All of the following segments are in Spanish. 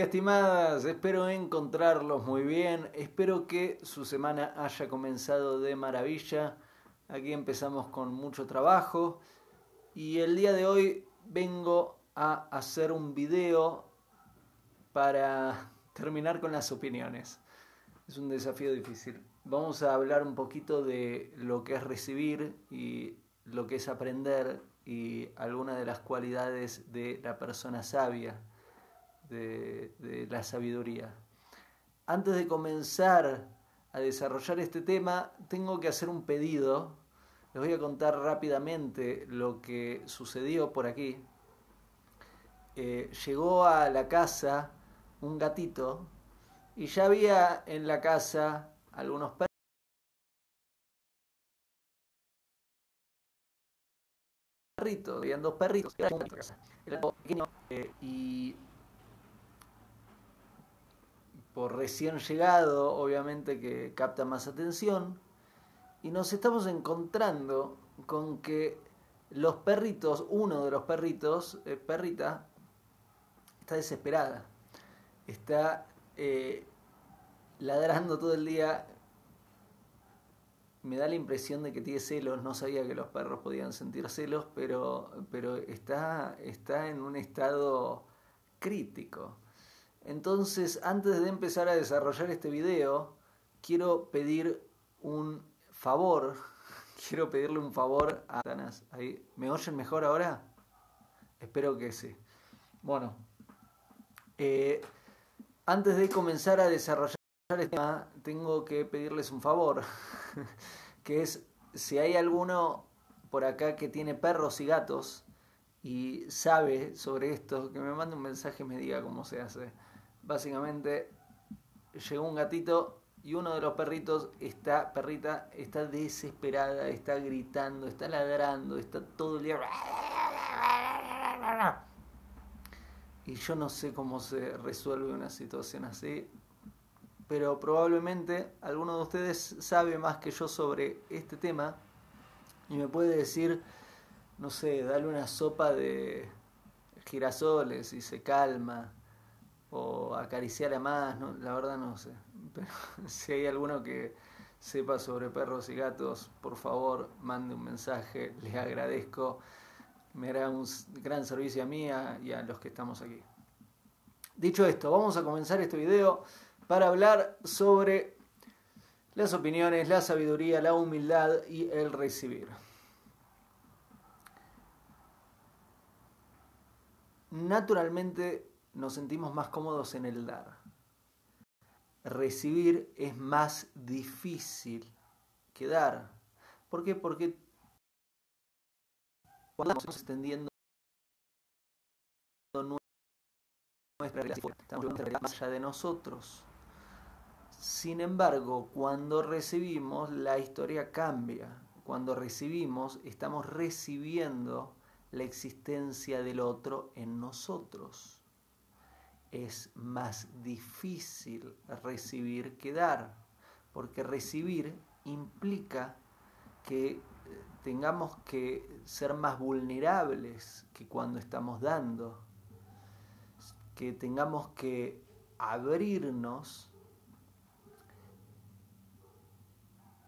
estimadas, espero encontrarlos muy bien, espero que su semana haya comenzado de maravilla. Aquí empezamos con mucho trabajo y el día de hoy vengo a hacer un video para terminar con las opiniones. Es un desafío difícil. Vamos a hablar un poquito de lo que es recibir y lo que es aprender y algunas de las cualidades de la persona sabia de, la sabiduría. Antes de comenzar a desarrollar este tema, tengo que hacer un pedido. Les voy a contar rápidamente lo que sucedió por aquí. Eh, llegó a la casa un gatito y ya había en la casa algunos perritos, habían dos perritos, eh, y por recién llegado, obviamente que capta más atención, y nos estamos encontrando con que los perritos, uno de los perritos, eh, perrita, está desesperada, está eh, ladrando todo el día. Me da la impresión de que tiene celos, no sabía que los perros podían sentir celos, pero, pero está, está en un estado crítico. Entonces, antes de empezar a desarrollar este video, quiero pedir un favor. Quiero pedirle un favor a Tanas. Ahí. ¿Me oyen mejor ahora? Espero que sí. Bueno, eh, antes de comenzar a desarrollar este tema, tengo que pedirles un favor, que es si hay alguno por acá que tiene perros y gatos y sabe sobre esto, que me mande un mensaje y me diga cómo se hace básicamente llegó un gatito y uno de los perritos, está, perrita, está desesperada, está gritando, está ladrando, está todo el día... Y yo no sé cómo se resuelve una situación así, pero probablemente alguno de ustedes sabe más que yo sobre este tema y me puede decir, no sé, dale una sopa de girasoles y se calma o acariciar a más, no, la verdad no sé. Pero si hay alguno que sepa sobre perros y gatos, por favor, mande un mensaje, les agradezco. Me hará un gran servicio a mí y a los que estamos aquí. Dicho esto, vamos a comenzar este video para hablar sobre las opiniones, la sabiduría, la humildad y el recibir. Naturalmente nos sentimos más cómodos en el dar. Recibir es más difícil que dar. ¿Por qué? Porque cuando estamos extendiendo nuestra relación, estamos más allá de nosotros. Sin embargo, cuando recibimos, la historia cambia. Cuando recibimos, estamos recibiendo la existencia del otro en nosotros es más difícil recibir que dar, porque recibir implica que eh, tengamos que ser más vulnerables que cuando estamos dando, que tengamos que abrirnos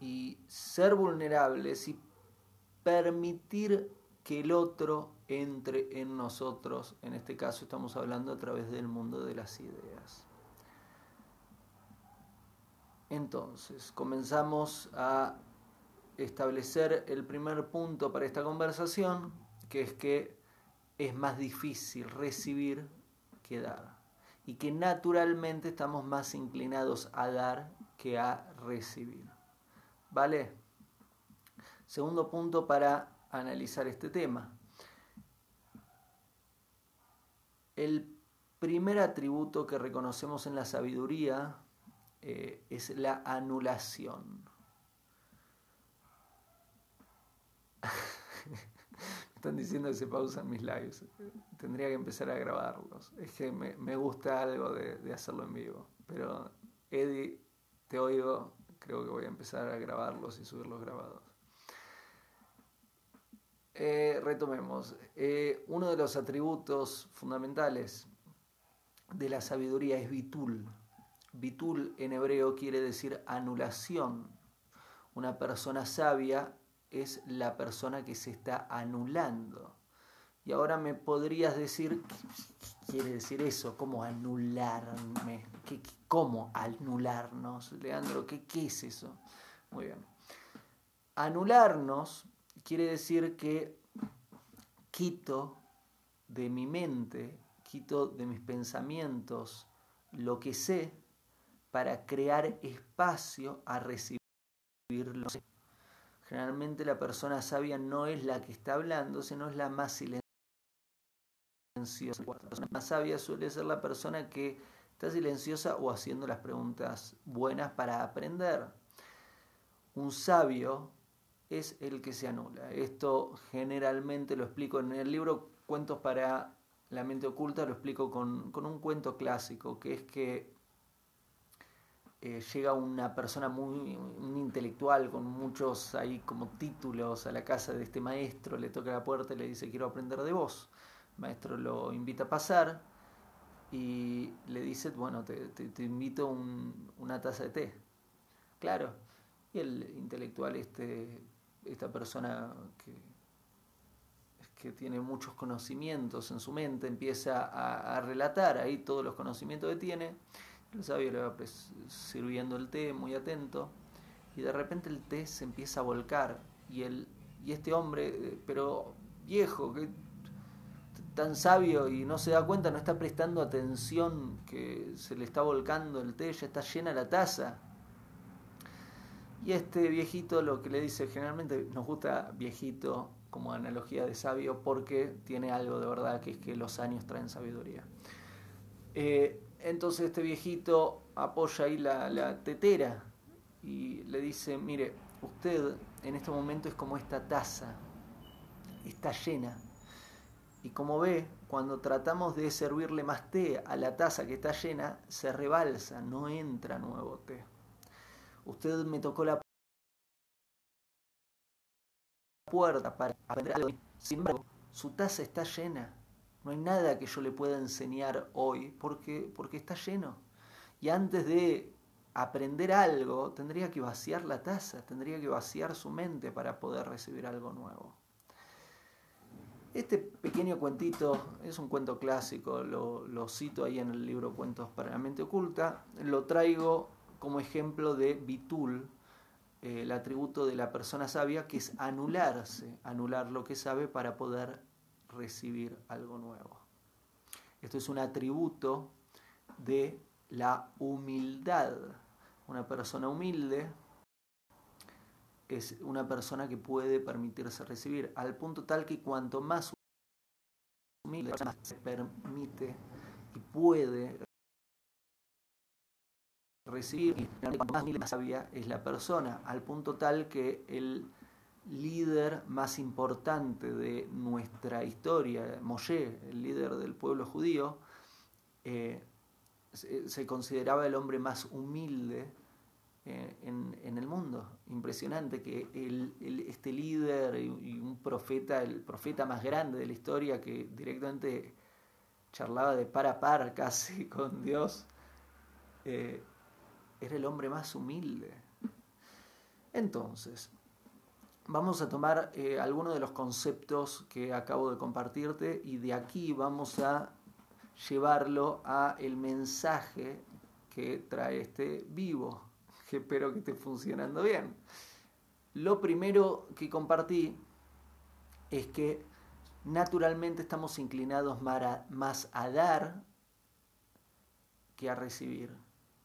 y ser vulnerables y permitir que el otro entre en nosotros. En este caso estamos hablando a través del mundo de las ideas. Entonces, comenzamos a establecer el primer punto para esta conversación, que es que es más difícil recibir que dar. Y que naturalmente estamos más inclinados a dar que a recibir. ¿Vale? Segundo punto para analizar este tema. El primer atributo que reconocemos en la sabiduría eh, es la anulación. Están diciendo que se pausan mis lives. Tendría que empezar a grabarlos. Es que me, gusta algo de, de, hacerlo en vivo. Pero Eddie, te oigo. Creo que voy a empezar a grabarlos y subirlos grabados. Eh, retomemos. Eh, uno de los atributos fundamentales de la sabiduría es bitul. Bitul en hebreo quiere decir anulación. Una persona sabia es la persona que se está anulando. Y ahora me podrías decir, ¿qué quiere decir eso? ¿Cómo anularme? ¿Qué, cómo anularnos? Leandro, ¿qué, ¿qué es eso? Muy bien. Anularnos quiere decir que quito de mi mente, quito de mis pensamientos lo que sé para crear espacio a recibir lo que sé. Generalmente la persona sabia no es la que está hablando, sino es la más silenciosa. La persona más sabia suele ser la persona que está silenciosa o haciendo las preguntas buenas para aprender. Un sabio es el que se anula. Esto generalmente lo explico en el libro Cuentos para la mente oculta, lo explico con, un cuento clásico, que es que eh, llega una persona muy un intelectual con muchos ahí como títulos a la casa de este maestro, le toca la puerta y le dice quiero aprender de vos. El maestro lo invita a pasar y le dice, bueno, te, invito una taza de té. Claro. Y el intelectual este esta persona que, que tiene muchos conocimientos en su mente empieza a, relatar ahí todos los conocimientos que tiene. El sabio le va sirviendo el té muy atento y de repente el té se empieza a volcar y, el, y este hombre, eh, pero viejo, que tan sabio y no se da cuenta, no está prestando atención que se le está volcando el té, ya está llena la taza y este viejito lo que le dice, generalmente nos gusta viejito como analogía de sabio porque tiene algo de verdad que es que los años traen sabiduría. Eh, entonces este viejito apoya ahí la, la tetera y le dice, mire, usted en este momento es como esta taza, está llena. Y como ve, cuando tratamos de servirle más té a la taza que está llena, se rebalsa, no entra nuevo té. Usted me tocó la puerta para aprender algo. Sin embargo, su taza está llena. No hay nada que yo le pueda enseñar hoy porque, porque está lleno. Y antes de aprender algo, tendría que vaciar la taza, tendría que vaciar su mente para poder recibir algo nuevo. Este pequeño cuentito es un cuento clásico, lo, lo, cito ahí en el libro Cuentos para la mente oculta, lo traigo como ejemplo de Bitul, eh, el atributo de la persona sabia, que es anularse, anular lo que sabe para poder recibir algo nuevo. Esto es un atributo de la humildad. Una persona humilde es una persona que puede permitirse recibir, al punto tal que cuanto más humilde se permite y puede recibir, y más sabia es la persona, al punto tal que el líder más importante de nuestra historia, Moshe, el líder del pueblo judío, eh, se, consideraba el hombre más humilde eh, en, el mundo. Impresionante que este líder y, un profeta, el profeta más grande de la historia, que directamente charlaba de par a par casi con Dios, eh, era el hombre más humilde. Entonces, vamos a tomar eh, algunos de los conceptos que acabo de compartirte y de aquí vamos a llevarlo a el mensaje que trae este vivo, que espero que esté funcionando bien. Lo primero que compartí es que naturalmente estamos inclinados más a dar que a recibir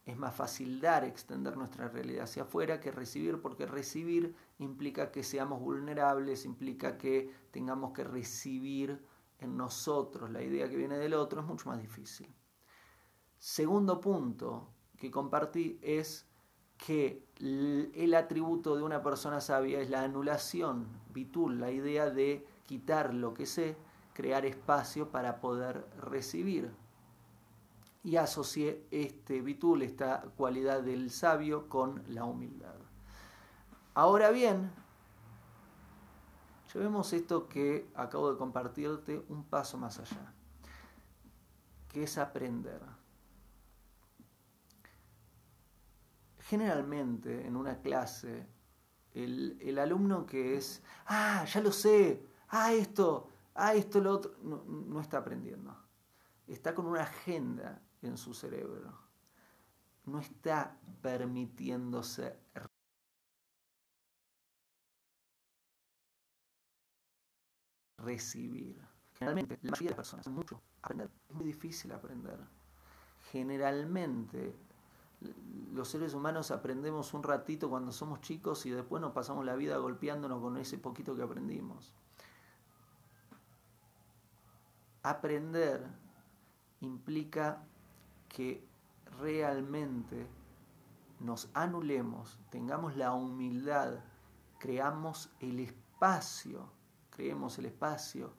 es más fácil dar, extender nuestra realidad hacia afuera que recibir, porque recibir implica que seamos vulnerables, implica que tengamos que recibir en nosotros la idea que viene del otro, es mucho más difícil. Segundo punto que compartí es que el atributo de una persona sabia es la anulación, bitul, la idea de quitar lo que sé, crear espacio para poder recibir y asocié este bitul, esta cualidad del sabio, con la humildad. Ahora bien, llevemos esto que acabo de compartirte un paso más allá. que es aprender. Generalmente en una clase, el, alumno que es, ah, ya lo sé, ah, esto, ah, esto, lo otro, no, no está aprendiendo. Está con una agenda en su cerebro. No está permitiéndose recibir. Generalmente, la mayoría de las personas, mucho aprender, es muy difícil aprender. Generalmente, los seres humanos aprendemos un ratito cuando somos chicos y después nos pasamos la vida golpeándonos con ese poquito que aprendimos. Aprender implica que realmente nos anulemos, tengamos la humildad, creamos el espacio, creemos el espacio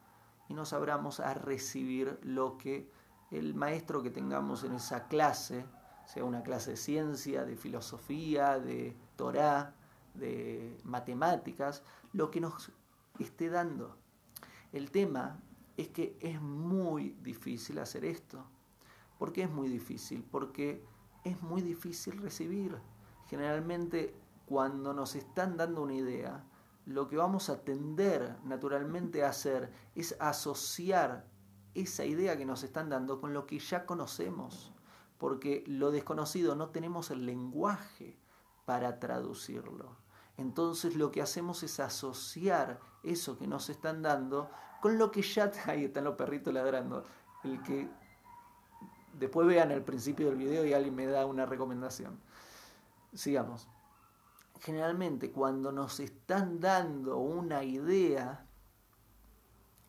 y nos abramos a recibir lo que el maestro que tengamos en esa clase, sea una clase de ciencia, de filosofía, de Torah, de matemáticas, lo que nos esté dando. El tema es que es muy difícil hacer esto. ¿Por qué es muy difícil? Porque es muy difícil recibir. Generalmente cuando nos están dando una idea, lo que vamos a tender naturalmente a hacer es asociar esa idea que nos están dando con lo que ya conocemos, porque lo desconocido no tenemos el lenguaje para traducirlo. Entonces lo que hacemos es asociar eso que nos están dando con lo que ya... Ahí están los perritos ladrando. El que después vean el principio del video y alguien me da una recomendación. Sigamos generalmente cuando nos están dando una idea,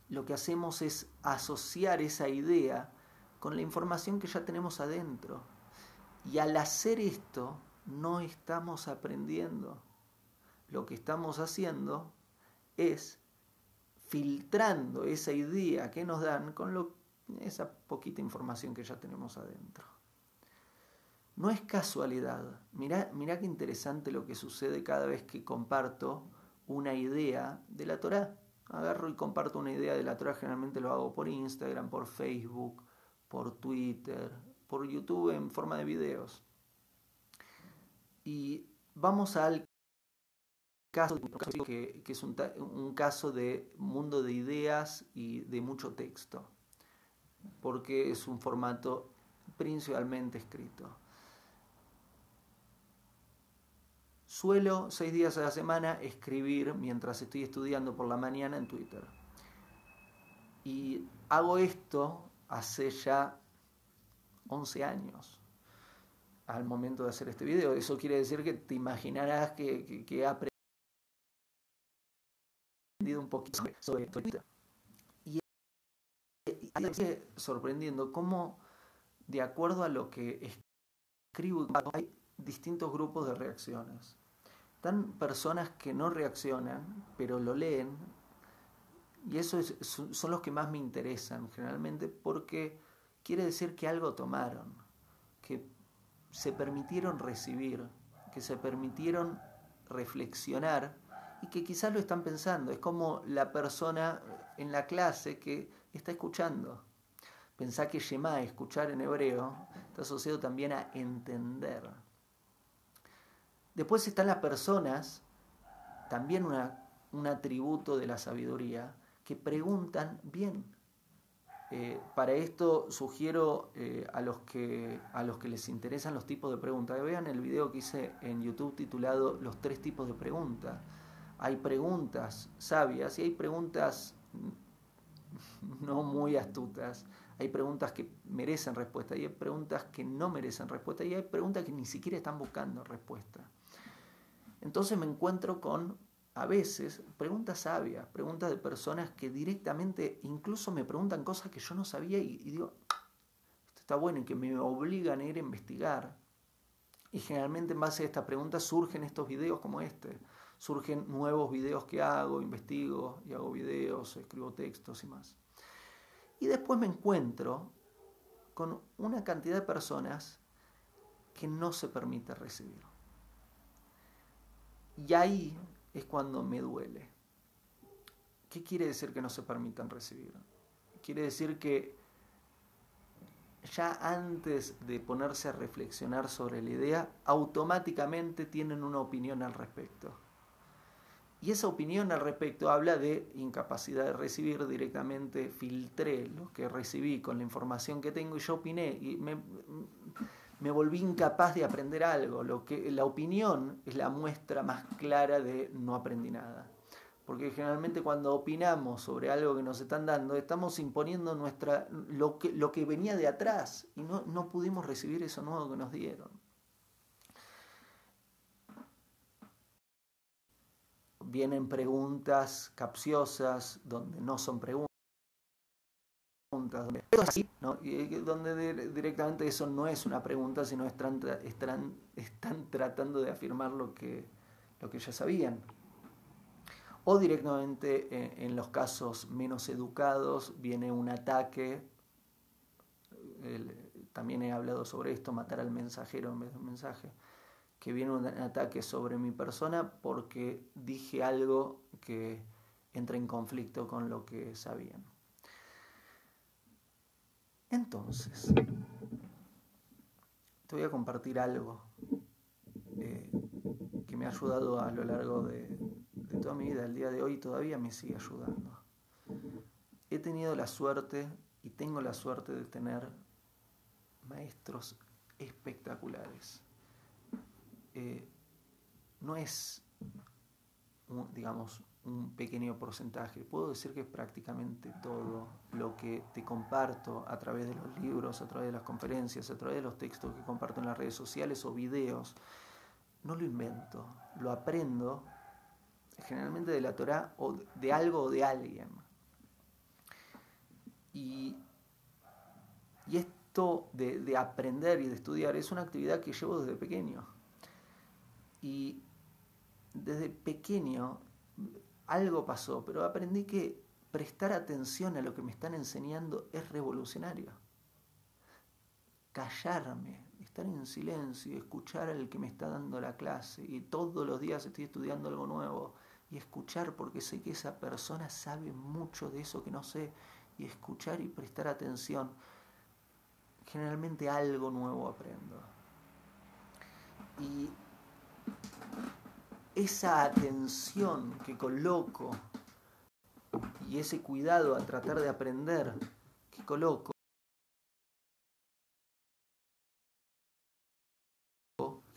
lo que hacemos es asociar esa idea con la información que ya tenemos adentro. Y al hacer esto, no estamos aprendiendo. Lo que estamos haciendo es filtrando esa idea que nos dan con lo, esa poquita información que ya tenemos adentro. No es casualidad. Mirá, qué interesante lo que sucede cada vez que comparto una idea de la Torah. Agarro y comparto una idea de la Torah, generalmente lo hago por Instagram, por Facebook, por Twitter, por YouTube en forma de videos. Y vamos al caso que, es un, caso de mundo de ideas y de mucho texto, porque es un formato principalmente escrito. Suelo seis días a la semana escribir mientras estoy estudiando por la mañana en Twitter. Y hago esto hace ya 11 años al momento de hacer este video. Eso quiere decir que te imaginarás que, he aprendido un poquito sobre Twitter. Es sorprendiendo cómo, de acuerdo a lo que escribo, hay distintos grupos de reacciones. Están personas que no reaccionan, pero lo leen, y eso son los que más me interesan generalmente porque quiere decir que algo tomaron, que se permitieron recibir, que se permitieron reflexionar y que quizás lo están pensando. Es como la persona en la clase que está escuchando. Pensá que Shema, escuchar en hebreo, está asociado también a entender. Después están las personas, también un atributo de la sabiduría, que preguntan bien. Eh, para esto sugiero eh, a, los que, a los que les interesan los tipos de preguntas, vean el video que hice en YouTube titulado Los tres tipos de preguntas. Hay preguntas sabias y hay preguntas no muy astutas. Hay preguntas que merecen respuesta y hay preguntas que no merecen respuesta y hay preguntas que ni siquiera están buscando respuesta. Entonces me encuentro con, a veces, preguntas sabias, preguntas de personas que directamente incluso me preguntan cosas que yo no sabía y, digo, esto está bueno y que me obligan a ir a investigar. Y generalmente en base a esta pregunta surgen estos videos como este. Surgen nuevos videos que hago, investigo y hago videos, escribo textos y más. Y después me encuentro con una cantidad de personas que no se permite recibir. Y ahí es cuando me duele. ¿Qué quiere decir que no se permitan recibir? Quiere decir que ya antes de ponerse a reflexionar sobre la idea, automáticamente tienen una opinión al respecto. Y esa opinión al respecto habla de incapacidad de recibir directamente, filtré lo que recibí con la información que tengo y yo opiné y me, me volví incapaz de aprender algo. Lo que, la opinión es la muestra más clara de no aprendí nada. Porque generalmente cuando opinamos sobre algo que nos están dando, estamos imponiendo nuestra, lo, que, lo que venía de atrás y no, no pudimos recibir eso nuevo que nos dieron. Vienen preguntas capciosas donde no son preguntas. Donde, ¿no? donde directamente eso no es una pregunta, sino están, están, están tratando de afirmar lo que, lo que ya sabían. O directamente en, en los casos menos educados viene un ataque, también he hablado sobre esto, matar al mensajero en vez de un mensaje que viene un ataque sobre mi persona porque dije algo que entra en conflicto con lo que sabían. Entonces, te voy a compartir algo eh, que me ha ayudado a lo largo de, toda mi vida. El día de hoy todavía me sigue ayudando. He tenido la suerte y tengo la suerte de tener maestros espectaculares eh, no es, digamos, un pequeño porcentaje. Puedo decir que prácticamente todo lo que te comparto a través de los libros, a través de las conferencias, a través de los textos que comparto en las redes sociales o videos. No lo invento, lo aprendo generalmente de la Torah o de algo o de alguien. Y, y esto de aprender y de estudiar es una actividad que llevo desde pequeño y desde pequeño algo pasó, pero aprendí que prestar atención a lo que me están enseñando es revolucionario. Callarme, estar en silencio escuchar al que me está dando la clase. Y todos los días estoy estudiando algo nuevo. Y escuchar porque sé que esa persona sabe mucho de eso que no sé. Y escuchar y prestar atención. Generalmente algo nuevo aprendo. Y esa atención que coloco y ese cuidado a tratar de aprender que coloco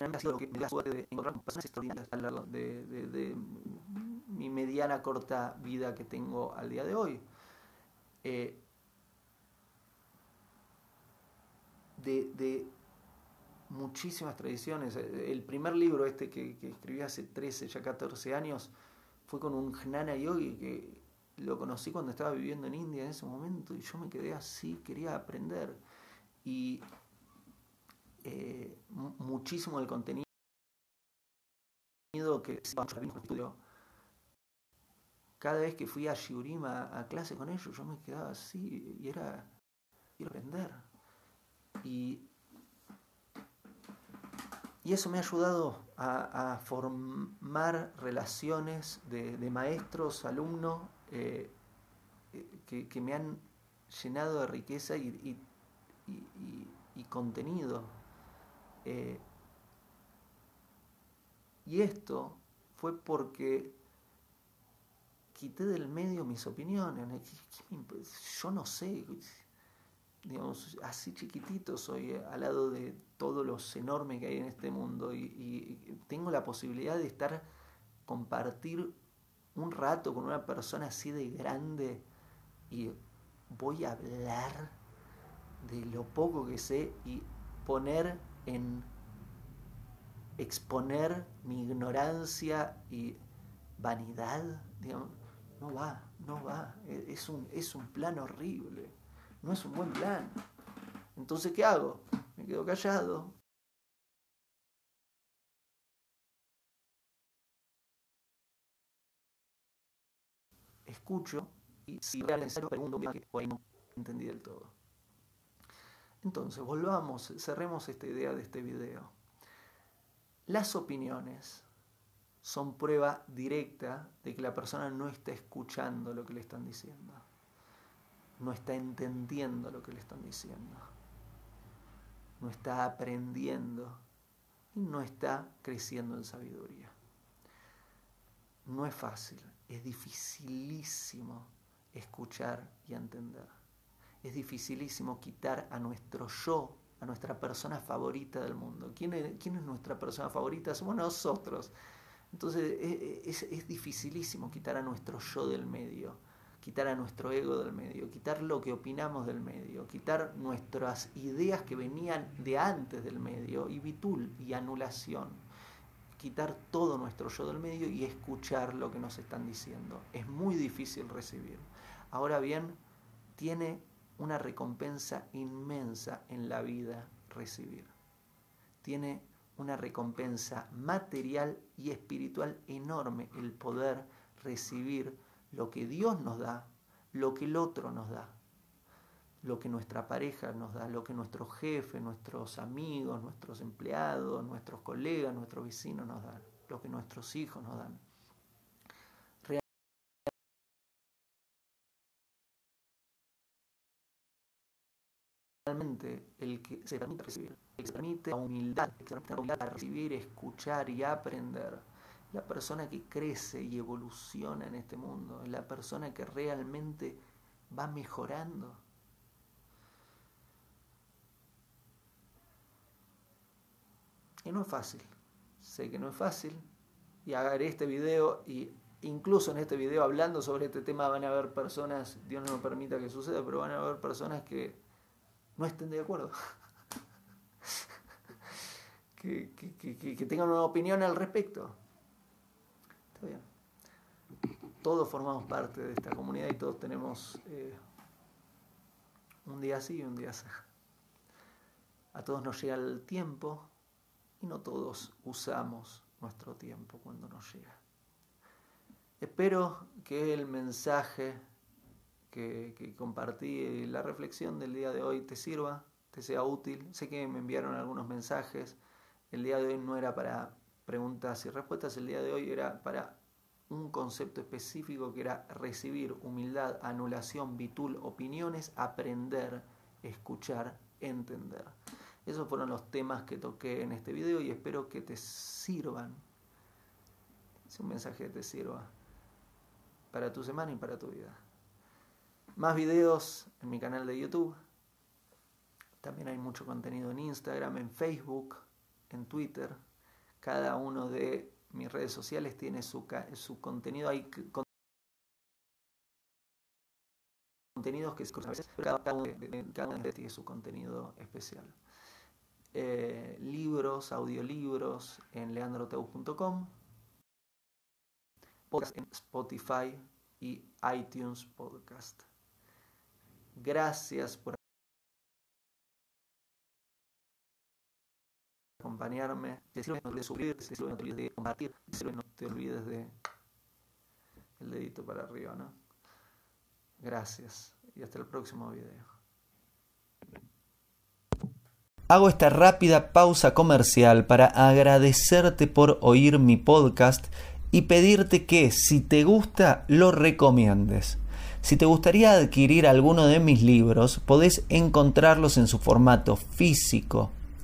ha sido lo que me da suerte de encontrar personas extraordinarias de, mi mediana corta vida que tengo al día de hoy. Eh, de, de muchísimas tradiciones. El primer libro este que, escribí hace 13, ya 14 años, fue con un Jnana Yogi que lo conocí cuando estaba viviendo en India en ese momento y yo me quedé así, quería aprender. Y eh, muchísimo del contenido que estudio. Cada vez que fui a Shiurima a clase con ellos, yo me quedaba así y era, era aprender. Y eso me ha ayudado a, formar relaciones de, maestros, alumnos, eh, eh, que, me han llenado de riqueza y, contenido. Eh, y esto fue porque quité del medio mis opiniones. Yo no sé, digamos, así chiquitito soy al lado de todos los enormes que hay en este mundo y, tengo la posibilidad de estar, compartir un rato con una persona así de grande y voy a hablar de lo poco que sé y poner en exponer mi ignorancia y vanidad, digamos, no va, no va, es un, es un plan horrible. No es un buen plan. Entonces, ¿qué hago? Me quedo callado. Escucho y si realmente pregunto que hoy no entendí del todo. Entonces, volvamos, cerremos esta idea de este video. Las opiniones son prueba directa de que la persona no está escuchando lo que le están diciendo no está entendiendo lo que le están diciendo. No está aprendiendo y no está creciendo en sabiduría. No es fácil, es dificilísimo escuchar y entender. Es dificilísimo quitar a nuestro yo, a nuestra persona favorita del mundo. ¿Quién es, nuestra persona favorita? Somos nosotros. Entonces es, es dificilísimo quitar a nuestro yo del medio quitar a nuestro ego del medio, quitar lo que opinamos del medio, quitar nuestras ideas que venían de antes del medio, y bitul y anulación, quitar todo nuestro yo del medio y escuchar lo que nos están diciendo. Es muy difícil recibir. Ahora bien, tiene una recompensa inmensa en la vida recibir. Tiene una recompensa material y espiritual enorme el poder recibir lo que Dios nos da, lo que el otro nos da, lo que nuestra pareja nos da, lo que nuestro jefe, nuestros amigos, nuestros empleados, nuestros colegas, nuestros vecinos nos dan, lo que nuestros hijos nos dan. Realmente el que se permite recibir, el que se permite la humildad, el que se permite la humildad para recibir, escuchar y aprender, la persona que crece y evoluciona en este mundo, la persona que realmente va mejorando. Y no es fácil, sé que no es fácil, y haré este video y incluso en este video hablando sobre este tema van a haber personas, Dios no nos permita que suceda, pero van a haber personas que no estén de acuerdo. que, que tengan una opinión al respecto bien. Todos formamos parte de esta comunidad y todos tenemos eh, un día así y un día así. A todos nos llega el tiempo y no todos usamos nuestro tiempo cuando nos llega. Espero que el mensaje que, que, compartí, la reflexión del día de hoy te sirva, te sea útil. Sé que me enviaron algunos mensajes. El día de hoy no era para preguntas y respuestas, el día de hoy era para un concepto específico que era recibir humildad, anulación, bitul, opiniones, aprender, escuchar, entender. Esos fueron los temas que toqué en este video y espero que te sirvan. Es un mensaje que te sirva para tu semana y para tu vida. Más videos en mi canal de YouTube. También hay mucho contenido en Instagram, en Facebook, en Twitter cada uno de mis redes sociales tiene su, su contenido. Hay contenidos que a veces, pero cada uno de, tiene su contenido especial. Eh, libros, audiolibros en leandroteu.com, podcast en Spotify y iTunes Podcast. Gracias por acompañarme. No te olvides de si no te olvides de compartir, si no te olvides de el dedito para arriba, ¿no? Gracias y hasta el próximo video. Hago esta rápida pausa comercial para agradecerte por oír mi podcast y pedirte que si te gusta lo recomiendes. Si te gustaría adquirir alguno de mis libros, podés encontrarlos en su formato físico